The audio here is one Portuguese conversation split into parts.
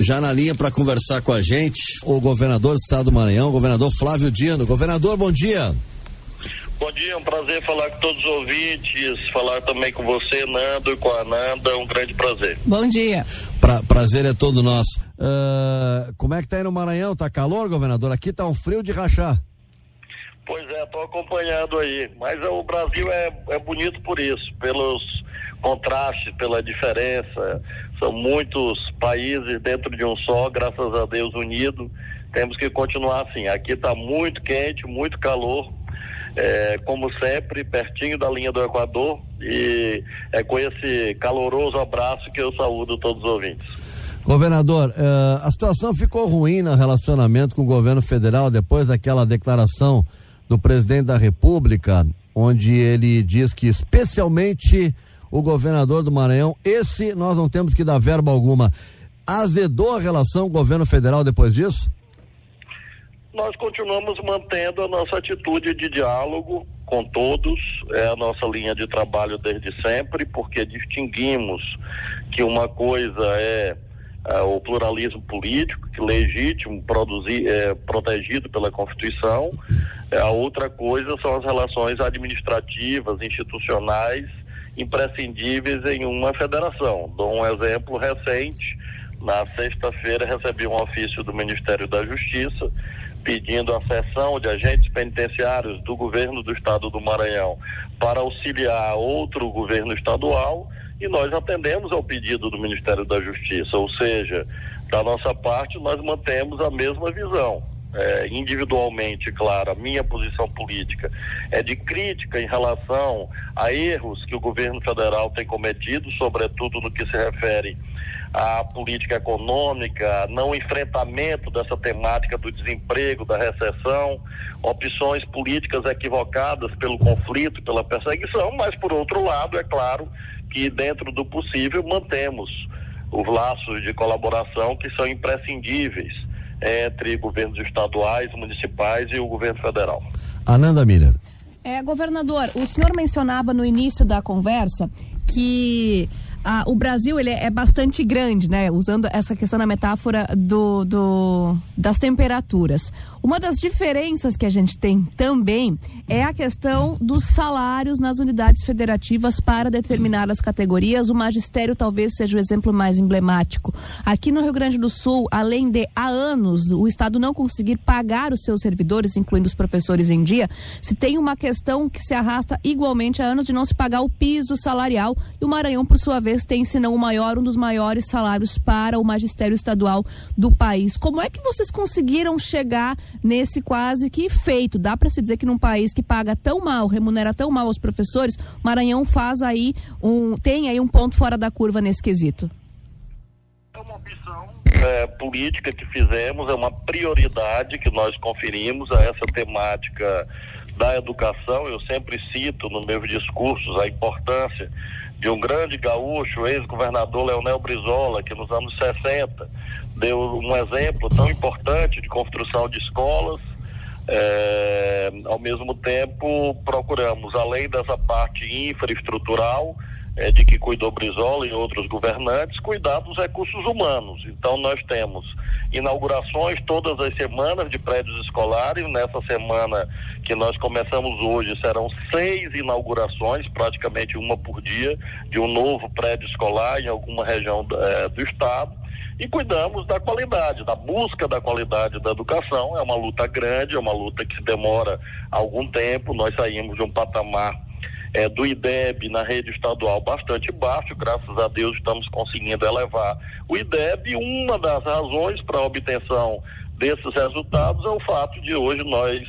Já na linha para conversar com a gente, o governador do estado do Maranhão, o governador Flávio Dino. Governador, bom dia. Bom dia, é um prazer falar com todos os ouvintes, falar também com você, Nando, e com a Nanda, um grande prazer. Bom dia. Pra, prazer é todo nosso. Uh, como é que tá aí no Maranhão? Tá calor, governador? Aqui tá um frio de rachar. Pois é, tô acompanhando aí, mas é, o Brasil é, é bonito por isso, pelos contrastes, pela diferença, são muitos países dentro de um só, graças a Deus unido, temos que continuar assim, aqui está muito quente, muito calor, é, como sempre, pertinho da linha do Equador. E é com esse caloroso abraço que eu saúdo todos os ouvintes. Governador, uh, a situação ficou ruim no relacionamento com o governo federal depois daquela declaração do presidente da República, onde ele diz que especialmente o governador do Maranhão, esse nós não temos que dar verba alguma. Azedou a relação governo federal depois disso? nós continuamos mantendo a nossa atitude de diálogo com todos, é a nossa linha de trabalho desde sempre, porque distinguimos que uma coisa é, é o pluralismo político, que legítimo, produzir, é, protegido pela Constituição, é, a outra coisa são as relações administrativas, institucionais, imprescindíveis em uma federação. Dou um exemplo recente. Na sexta-feira recebi um ofício do Ministério da Justiça pedindo a cessão de agentes penitenciários do governo do estado do Maranhão para auxiliar outro governo estadual e nós atendemos ao pedido do Ministério da Justiça, ou seja, da nossa parte nós mantemos a mesma visão. É, individualmente, claro, a minha posição política é de crítica em relação a erros que o governo federal tem cometido, sobretudo no que se refere a política econômica, não enfrentamento dessa temática do desemprego, da recessão, opções políticas equivocadas pelo conflito, pela perseguição, mas por outro lado, é claro que dentro do possível mantemos os laços de colaboração que são imprescindíveis entre governos estaduais, municipais e o governo federal. Ananda Miller. É, governador, o senhor mencionava no início da conversa que ah, o Brasil ele é bastante grande, né? Usando essa questão na metáfora do, do, das temperaturas. Uma das diferenças que a gente tem também é a questão dos salários nas unidades federativas para determinadas categorias. O magistério talvez seja o exemplo mais emblemático. Aqui no Rio Grande do Sul, além de há anos o Estado não conseguir pagar os seus servidores, incluindo os professores em dia, se tem uma questão que se arrasta igualmente há anos de não se pagar o piso salarial. E o Maranhão, por sua vez, tem, se não o maior, um dos maiores salários para o magistério estadual do país. Como é que vocês conseguiram chegar nesse quase que feito. Dá para se dizer que num país que paga tão mal, remunera tão mal os professores, Maranhão faz aí um tem aí um ponto fora da curva nesse quesito. É uma opção é, política que fizemos, é uma prioridade que nós conferimos a essa temática da educação. Eu sempre cito nos meus discursos a importância de um grande gaúcho, ex-governador Leonel Brizola, que nos anos 60 deu um exemplo tão importante de construção de escolas. É, ao mesmo tempo, procuramos, além dessa parte infraestrutural, é, de que cuidou Brizola e outros governantes, cuidar dos recursos humanos. Então, nós temos inaugurações todas as semanas de prédios escolares. Nessa semana que nós começamos hoje, serão seis inaugurações, praticamente uma por dia, de um novo prédio escolar em alguma região é, do estado e cuidamos da qualidade, da busca da qualidade da educação. É uma luta grande, é uma luta que demora algum tempo. Nós saímos de um patamar é, do IDEB na rede estadual bastante baixo, graças a Deus estamos conseguindo elevar o IDEB. Uma das razões para a obtenção desses resultados é o fato de hoje nós,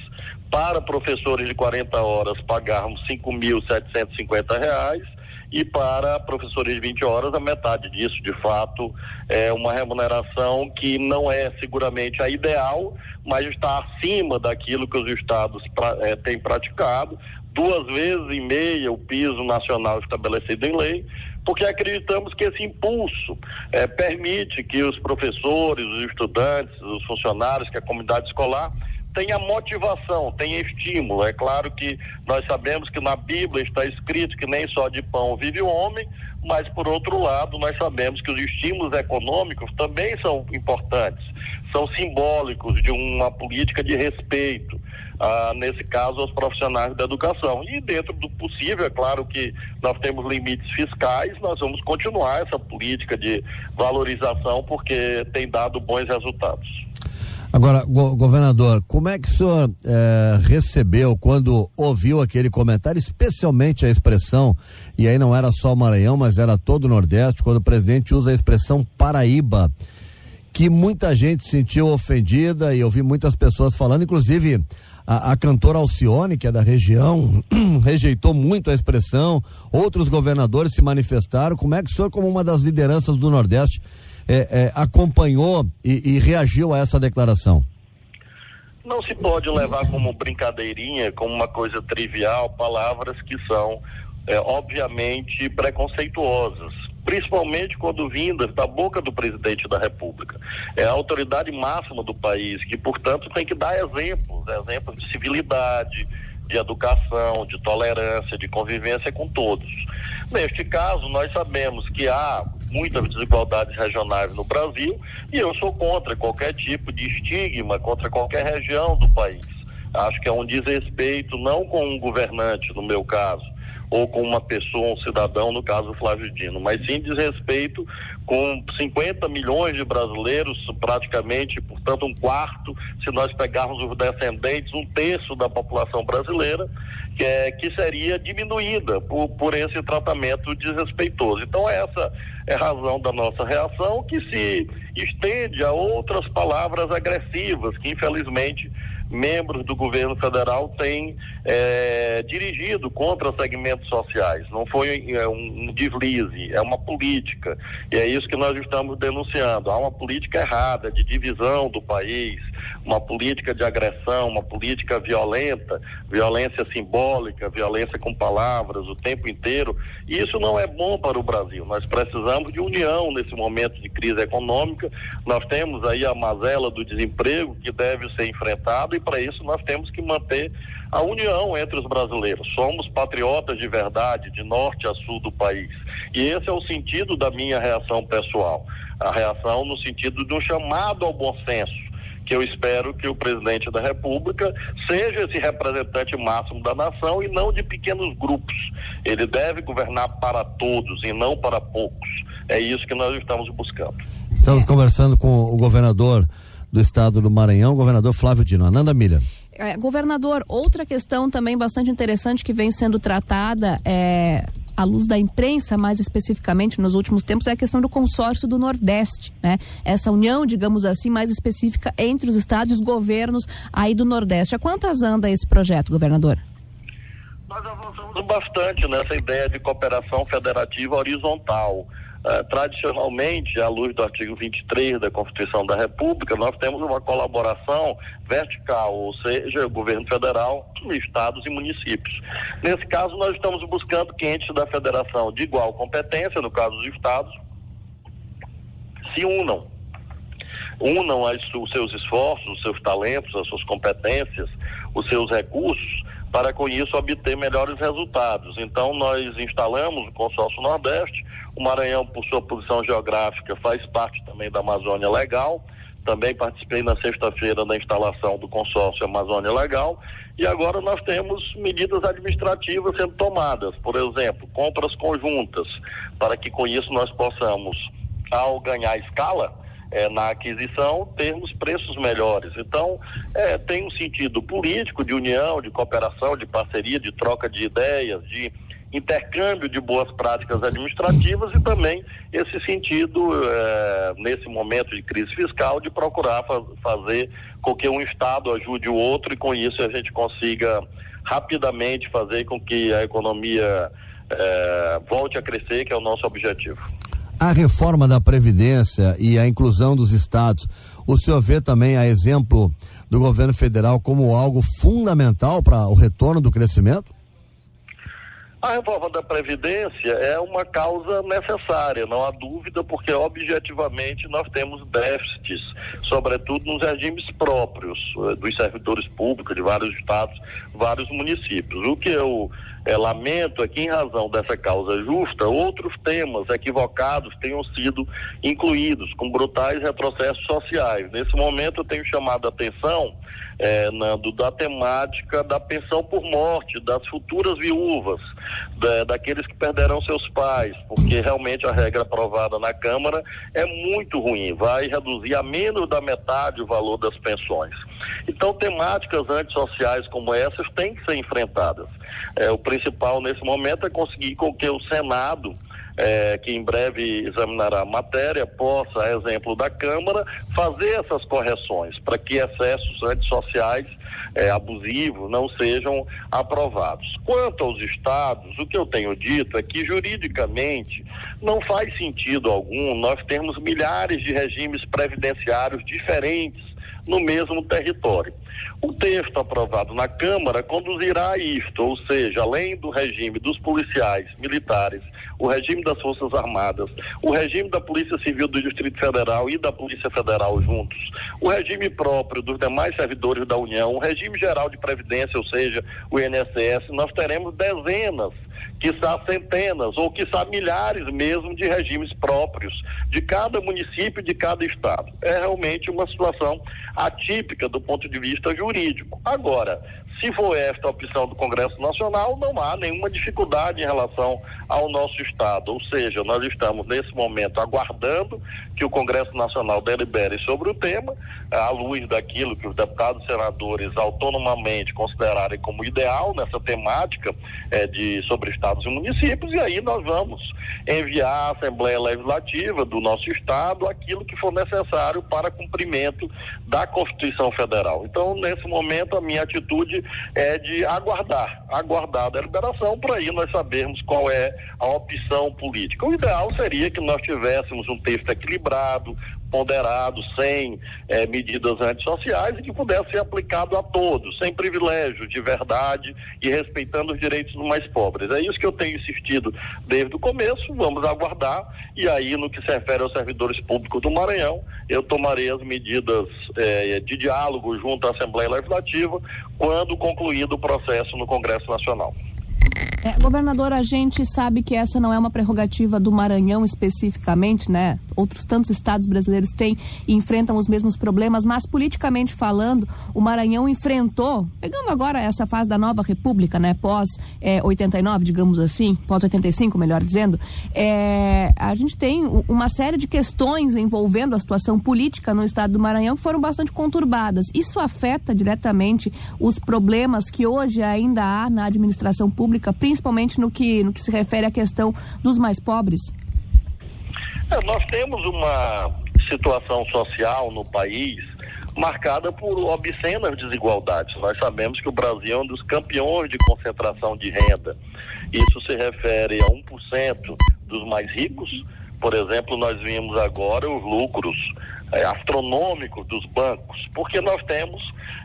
para professores de 40 horas, pagarmos R$ 5.750 e para professores de 20 horas a metade disso, de fato, é uma remuneração que não é seguramente a ideal, mas está acima daquilo que os estados pra, é, têm praticado, duas vezes e meia o piso nacional estabelecido em lei, porque acreditamos que esse impulso é, permite que os professores, os estudantes, os funcionários, que a comunidade escolar tenha motivação, tenha estímulo. É claro que nós sabemos que na Bíblia está escrito que nem só de pão vive o homem, mas por outro lado, nós sabemos que os estímulos econômicos também são importantes, são simbólicos de uma política de respeito. Ah, nesse caso, aos profissionais da educação. E dentro do possível, é claro que nós temos limites fiscais, nós vamos continuar essa política de valorização porque tem dado bons resultados. Agora, go governador, como é que o senhor eh, recebeu quando ouviu aquele comentário, especialmente a expressão, e aí não era só o Maranhão, mas era todo o Nordeste, quando o presidente usa a expressão Paraíba, que muita gente se sentiu ofendida e eu vi muitas pessoas falando, inclusive a, a, cantora Alcione, que é da região, rejeitou muito a expressão, outros governadores se manifestaram. Como é que o senhor, como uma das lideranças do Nordeste, é, é, acompanhou e, e reagiu a essa declaração? Não se pode levar como brincadeirinha, como uma coisa trivial, palavras que são, é, obviamente, preconceituosas principalmente quando vindas da boca do presidente da República. É a autoridade máxima do país, que, portanto, tem que dar exemplos exemplos de civilidade, de educação, de tolerância, de convivência com todos. Neste caso, nós sabemos que há muitas desigualdades regionais no Brasil e eu sou contra qualquer tipo de estigma contra qualquer região do país. Acho que é um desrespeito não com um governante, no meu caso, ou com uma pessoa, um cidadão, no caso Flávio Dino, mas sim desrespeito com 50 milhões de brasileiros, praticamente, portanto, um quarto, se nós pegarmos os descendentes, um terço da população brasileira, que, é, que seria diminuída por, por esse tratamento desrespeitoso. Então, essa é a razão da nossa reação, que se estende a outras palavras agressivas, que infelizmente membros do governo federal têm é, dirigido contra segmentos sociais. Não foi é, um, um deslize, é uma política. E é isso que nós estamos denunciando. Há uma política errada de divisão do país, uma política de agressão, uma política violenta, violência simbólica, violência com palavras o tempo inteiro. E isso não é bom para o Brasil. Nós precisamos de união nesse momento de crise econômica. Nós temos aí a mazela do desemprego que deve ser enfrentado e para isso nós temos que manter a união entre os brasileiros. Somos patriotas de verdade, de norte a sul do país. E esse é o sentido da minha reação pessoal. A reação no sentido de um chamado ao bom senso que eu espero que o presidente da República seja esse representante máximo da nação e não de pequenos grupos. Ele deve governar para todos e não para poucos. É isso que nós estamos buscando. Estamos conversando com o governador do estado do Maranhão, governador Flávio Dino. Ananda Milha. É, governador, outra questão também bastante interessante que vem sendo tratada é à luz da imprensa, mais especificamente nos últimos tempos, é a questão do consórcio do Nordeste, né? Essa união, digamos assim, mais específica entre os estados e os governos aí do Nordeste. A quantas anda esse projeto, governador? Nós avançamos bastante nessa ideia de cooperação federativa horizontal. Uh, tradicionalmente, à luz do artigo 23 da Constituição da República, nós temos uma colaboração vertical, ou seja, governo federal, estados e municípios. Nesse caso, nós estamos buscando que entes da federação de igual competência, no caso dos estados, se unam. Unam os seus esforços, os seus talentos, as suas competências, os seus recursos para com isso obter melhores resultados. Então nós instalamos o consórcio Nordeste, o Maranhão por sua posição geográfica faz parte também da Amazônia Legal. Também participei na sexta-feira da instalação do consórcio Amazônia Legal e agora nós temos medidas administrativas sendo tomadas, por exemplo, compras conjuntas, para que com isso nós possamos, ao ganhar escala, é, na aquisição, termos preços melhores. Então, é, tem um sentido político, de união, de cooperação, de parceria, de troca de ideias, de intercâmbio de boas práticas administrativas e também esse sentido, é, nesse momento de crise fiscal, de procurar fa fazer com que um Estado ajude o outro e com isso a gente consiga rapidamente fazer com que a economia é, volte a crescer, que é o nosso objetivo a reforma da Previdência e a inclusão dos estados, o senhor vê também a exemplo do governo federal como algo fundamental para o retorno do crescimento? A reforma da Previdência é uma causa necessária, não há dúvida, porque objetivamente nós temos déficits, sobretudo nos regimes próprios eh, dos servidores públicos de vários estados, vários municípios. O que eu é, lamento é que, em razão dessa causa justa, outros temas equivocados tenham sido incluídos, com brutais retrocessos sociais. Nesse momento, eu tenho chamado a atenção é, Nando, da temática da pensão por morte, das futuras viúvas, da, daqueles que perderão seus pais, porque realmente a regra aprovada na Câmara é muito ruim, vai reduzir a menos da metade o valor das pensões. Então, temáticas antissociais como essas têm que ser enfrentadas. É, o principal nesse momento é conseguir com que o Senado é, que em breve examinará a matéria, possa, a exemplo da Câmara, fazer essas correções para que excessos antissociais é, abusivos não sejam aprovados. Quanto aos estados, o que eu tenho dito é que juridicamente não faz sentido algum nós termos milhares de regimes previdenciários diferentes no mesmo território. O texto aprovado na Câmara conduzirá a isto, ou seja, além do regime dos policiais, militares o regime das Forças Armadas, o regime da Polícia Civil do Distrito Federal e da Polícia Federal juntos, o regime próprio dos demais servidores da União, o regime geral de previdência, ou seja, o INSS, nós teremos dezenas quiçá centenas ou quiçá milhares mesmo de regimes próprios de cada município, de cada estado. É realmente uma situação atípica do ponto de vista jurídico. Agora, se for esta a opção do Congresso Nacional, não há nenhuma dificuldade em relação ao nosso Estado. Ou seja, nós estamos nesse momento aguardando que o Congresso Nacional delibere sobre o tema, à luz daquilo que os deputados e senadores autonomamente considerarem como ideal nessa temática é, de, sobre estados e municípios, e aí nós vamos enviar à Assembleia Legislativa do nosso Estado aquilo que for necessário para cumprimento da Constituição Federal. Então, nesse momento, a minha atitude é de aguardar, aguardar a deliberação para aí nós sabermos qual é a opção política. O ideal seria que nós tivéssemos um texto equilibrado, ponderado, sem eh, medidas antissociais e que pudesse ser aplicado a todos, sem privilégios, de verdade e respeitando os direitos dos mais pobres. É isso que eu tenho insistido desde o começo, vamos aguardar e aí no que se refere aos servidores públicos do Maranhão, eu tomarei as medidas eh, de diálogo junto à Assembleia Legislativa quando concluído o processo no Congresso Nacional. É, governador, a gente sabe que essa não é uma prerrogativa do Maranhão especificamente, né? Outros tantos estados brasileiros têm e enfrentam os mesmos problemas, mas politicamente falando, o Maranhão enfrentou, pegando agora essa fase da nova república, né? Pós é, 89, digamos assim, pós 85, melhor dizendo, é, a gente tem uma série de questões envolvendo a situação política no estado do Maranhão que foram bastante conturbadas. Isso afeta diretamente os problemas que hoje ainda há na administração pública, principalmente principalmente no que, no que se refere à questão dos mais pobres? É, nós temos uma situação social no país marcada por obscenas desigualdades. Nós sabemos que o Brasil é um dos campeões de concentração de renda. Isso se refere a 1% dos mais ricos. Por exemplo, nós vimos agora os lucros é, astronômicos dos bancos, porque nós temos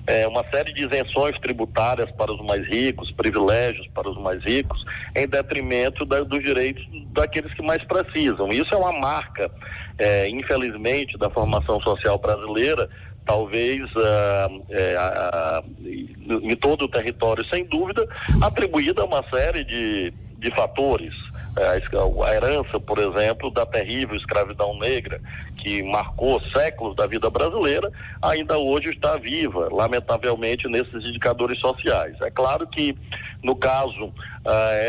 é, uma série de isenções tributárias para os mais ricos, privilégios para os mais ricos, em detrimento da, dos direitos daqueles que mais precisam. Isso é uma marca, é, infelizmente, da formação social brasileira, talvez uh, é, em todo o território, sem dúvida, atribuída a uma série de, de fatores a herança, por exemplo, da terrível escravidão negra, que marcou séculos da vida brasileira, ainda hoje está viva, lamentavelmente, nesses indicadores sociais. É claro que, no caso, uh,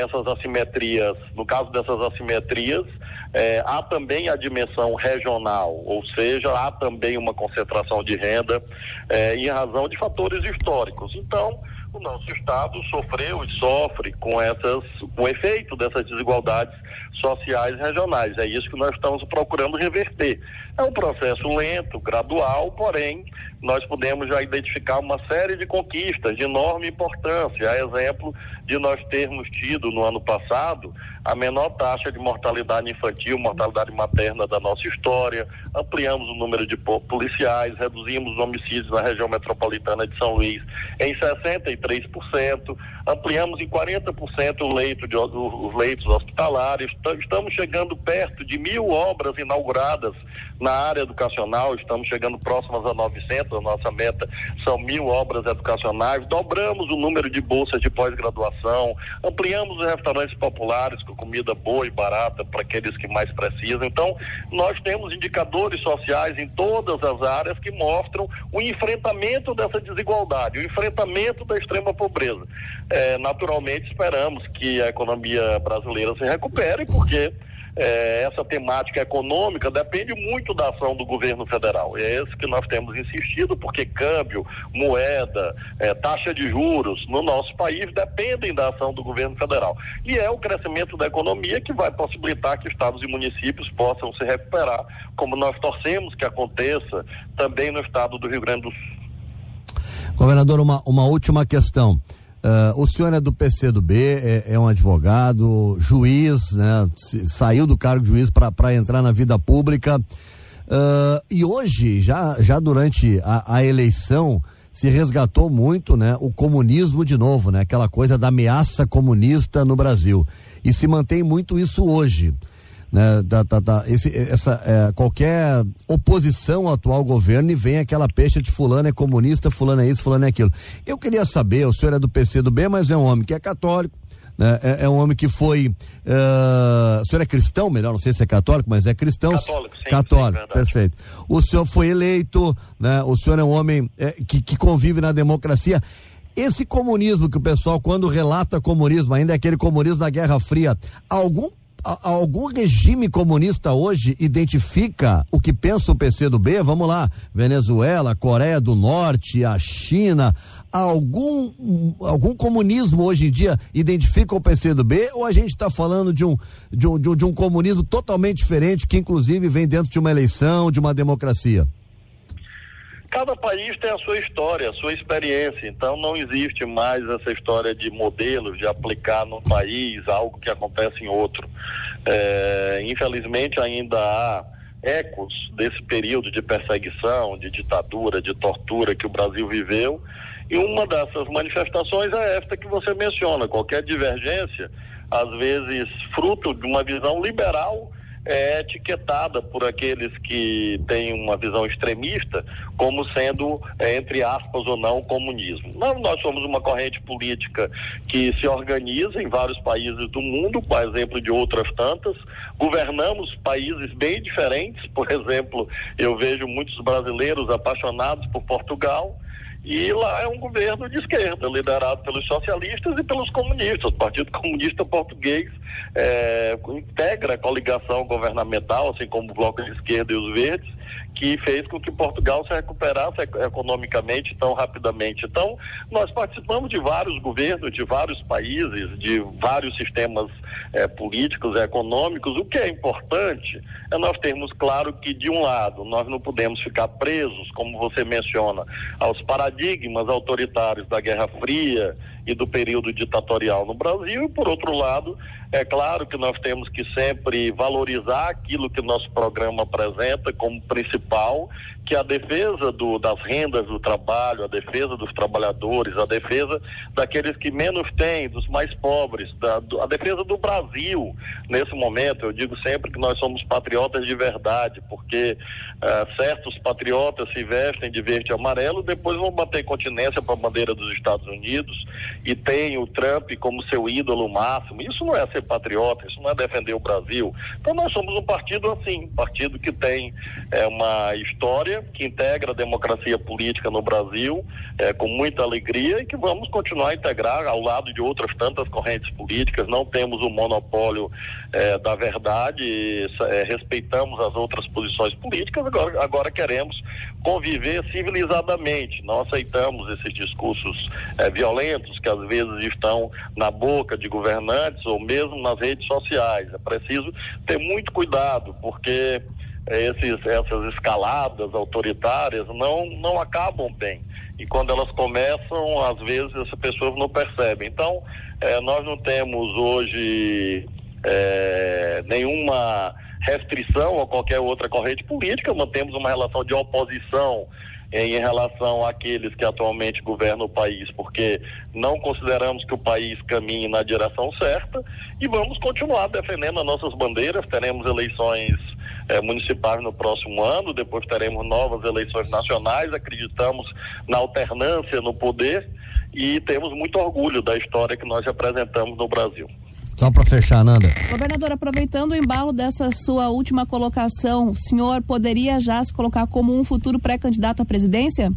essas assimetrias, no caso dessas assimetrias, eh, há também a dimensão regional, ou seja, há também uma concentração de renda eh, em razão de fatores históricos. Então, o nosso Estado sofreu e sofre com essas, com o efeito dessas desigualdades sociais regionais. É isso que nós estamos procurando reverter. É um processo lento, gradual, porém, nós podemos já identificar uma série de conquistas de enorme importância. A exemplo de nós termos tido no ano passado a menor taxa de mortalidade infantil, mortalidade materna da nossa história, ampliamos o número de policiais, reduzimos os homicídios na região metropolitana de São Luís em 63%, ampliamos em 40% o leito de, os leitos hospitalares, estamos chegando perto de mil obras inauguradas Na área educacional, estamos chegando próximas a 900, a nossa meta são mil obras educacionais. Dobramos o número de bolsas de pós-graduação, ampliamos os restaurantes populares com comida boa e barata para aqueles que mais precisam. Então, nós temos indicadores sociais em todas as áreas que mostram o enfrentamento dessa desigualdade, o enfrentamento da extrema pobreza. É, naturalmente, esperamos que a economia brasileira se recupere, porque é, essa temática econômica depende muito da ação do governo federal. É isso que nós temos insistido, porque câmbio, moeda, é, taxa de juros no nosso país dependem da ação do governo federal. E é o crescimento da economia que vai possibilitar que estados e municípios possam se recuperar, como nós torcemos que aconteça também no estado do Rio Grande do Sul. Governador, uma, uma última questão. Uh, o senhor é do PCdoB, é, é um advogado, juiz, né? Saiu do cargo de juiz para entrar na vida pública. Uh, e hoje, já, já durante a, a, eleição, se resgatou muito né, o comunismo de novo, né? Aquela coisa da ameaça comunista no Brasil. E se mantém muito isso hoje né, da, da, da esse, essa, é, qualquer oposição ao atual governo e vem aquela peixe de fulano é comunista, fulano é isso, fulano é aquilo. Eu queria saber, o senhor é do PC do B, mas é um homem que é católico, né, é, é, um homem que foi. Uh, o senhor é cristão, melhor, não sei se é católico, mas é cristão. Católico, sim, Católico, sim, perfeito. O senhor foi eleito, né? O senhor é um homem é, que, que convive na democracia. Esse comunismo que o pessoal, quando relata comunismo, ainda é aquele comunismo da Guerra Fria, algum algum regime comunista hoje identifica o que pensa o PCdoB? Vamos lá, Venezuela, Coreia do Norte, a China, algum algum comunismo hoje em dia identifica o PCdoB ou a gente está falando de um, de um de um de um comunismo totalmente diferente que inclusive vem dentro de uma eleição, de uma democracia? Cada país tem a sua história, a sua experiência, então não existe mais essa história de modelos, de aplicar num país algo que acontece em outro. É, infelizmente ainda há ecos desse período de perseguição, de ditadura, de tortura que o Brasil viveu, e uma dessas manifestações é esta que você menciona, qualquer divergência, às vezes fruto de uma visão liberal é etiquetada por aqueles que têm uma visão extremista como sendo, é, entre aspas ou não, comunismo. Não, nós somos uma corrente política que se organiza em vários países do mundo, por exemplo de outras tantas, governamos países bem diferentes, por exemplo, eu vejo muitos brasileiros apaixonados por Portugal, e lá é um governo de esquerda, liderado pelos socialistas e pelos comunistas. O Partido Comunista Português é, integra a coligação governamental, assim como o Bloco de Esquerda e os Verdes, que fez com que Portugal se recuperasse economicamente tão rapidamente. Então, nós participamos de vários governos, de vários países, de vários sistemas eh, políticos e econômicos. O que é importante é nós termos claro que, de um lado, nós não podemos ficar presos, como você menciona, aos paradigmas autoritários da Guerra Fria e do período ditatorial no Brasil, e, por outro lado, é claro que nós temos que sempre valorizar aquilo que nosso programa apresenta como principal, que a defesa do, das rendas do trabalho, a defesa dos trabalhadores, a defesa daqueles que menos têm, dos mais pobres, da, do, a defesa do Brasil nesse momento. Eu digo sempre que nós somos patriotas de verdade, porque uh, certos patriotas se vestem de verde e amarelo, depois vão bater continência para a bandeira dos Estados Unidos e tem o Trump como seu ídolo máximo. Isso não é ser patriota, isso não é defender o Brasil. Então nós somos um partido assim, um partido que tem é, uma história, que integra a democracia política no Brasil é, com muita alegria e que vamos continuar a integrar ao lado de outras tantas correntes políticas. Não temos o monopólio é, da verdade, é, respeitamos as outras posições políticas, agora, agora queremos conviver civilizadamente. Não aceitamos esses discursos é, violentos que às vezes estão na boca de governantes ou mesmo nas redes sociais. É preciso ter muito cuidado, porque esses, essas escaladas autoritárias não, não acabam bem. E quando elas começam, às vezes as pessoas não percebem. Então, eh, nós não temos hoje eh, nenhuma restrição a qualquer outra corrente política, mantemos uma relação de oposição em relação àqueles que atualmente governam o país, porque não consideramos que o país caminhe na direção certa e vamos continuar defendendo as nossas bandeiras. Teremos eleições eh, municipais no próximo ano, depois teremos novas eleições nacionais, acreditamos na alternância no poder e temos muito orgulho da história que nós representamos no Brasil. Só para fechar, Nanda. Governador, aproveitando o embalo dessa sua última colocação, o senhor poderia já se colocar como um futuro pré-candidato à presidência?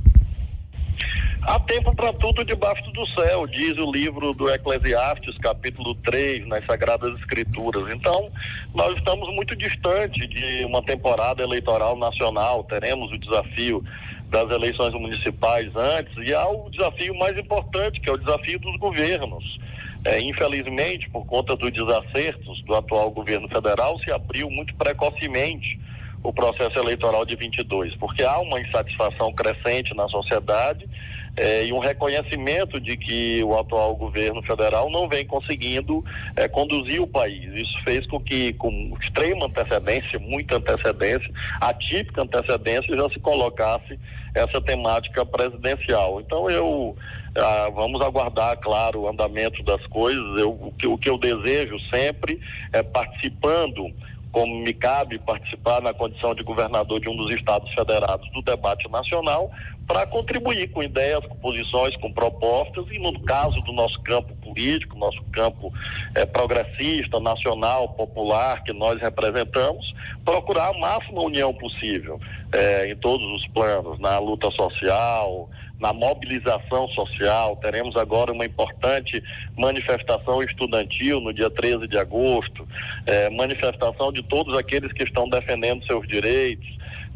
Há tempo para tudo debaixo do céu, diz o livro do Eclesiastes, capítulo 3, nas Sagradas Escrituras. Então, nós estamos muito distante de uma temporada eleitoral nacional, teremos o desafio das eleições municipais antes, e há o desafio mais importante, que é o desafio dos governos. É, infelizmente, por conta dos desacertos do atual governo federal, se abriu muito precocemente o processo eleitoral de 22, porque há uma insatisfação crescente na sociedade é, e um reconhecimento de que o atual governo federal não vem conseguindo é, conduzir o país. Isso fez com que, com extrema antecedência, muita antecedência, atípica antecedência, já se colocasse essa temática presidencial. Então eu ah, vamos aguardar, claro, o andamento das coisas. Eu, o, que, o que eu desejo sempre é participando como me cabe participar na condição de governador de um dos estados federados do debate nacional, para contribuir com ideias, com posições, com propostas, e no caso do nosso campo político, nosso campo eh, progressista, nacional, popular, que nós representamos, procurar a máxima união possível eh, em todos os planos, na luta social, na mobilização social. Teremos agora uma importante manifestação estudantil no dia 13 de agosto, eh, manifestação de todos aqueles que estão defendendo seus direitos.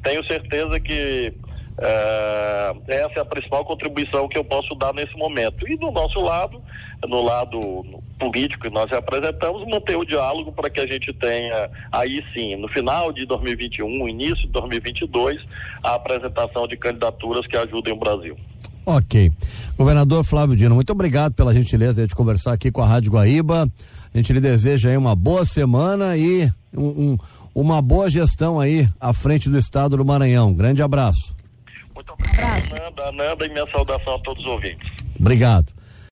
Tenho certeza que é, essa é a principal contribuição que eu posso dar nesse momento. E do nosso lado, no lado político que nós representamos, manter o diálogo para que a gente tenha, aí sim, no final de 2021, início de 2022, a apresentação de candidaturas que ajudem o Brasil. Ok. Governador Flávio Dino, muito obrigado pela gentileza de conversar aqui com a Rádio Guaíba. A gente lhe deseja aí uma boa semana e um, um, uma boa gestão aí à frente do estado do Maranhão. Grande abraço. Muito obrigado, Nanda, Nanda, e minha saudação a todos os ouvintes. Obrigado.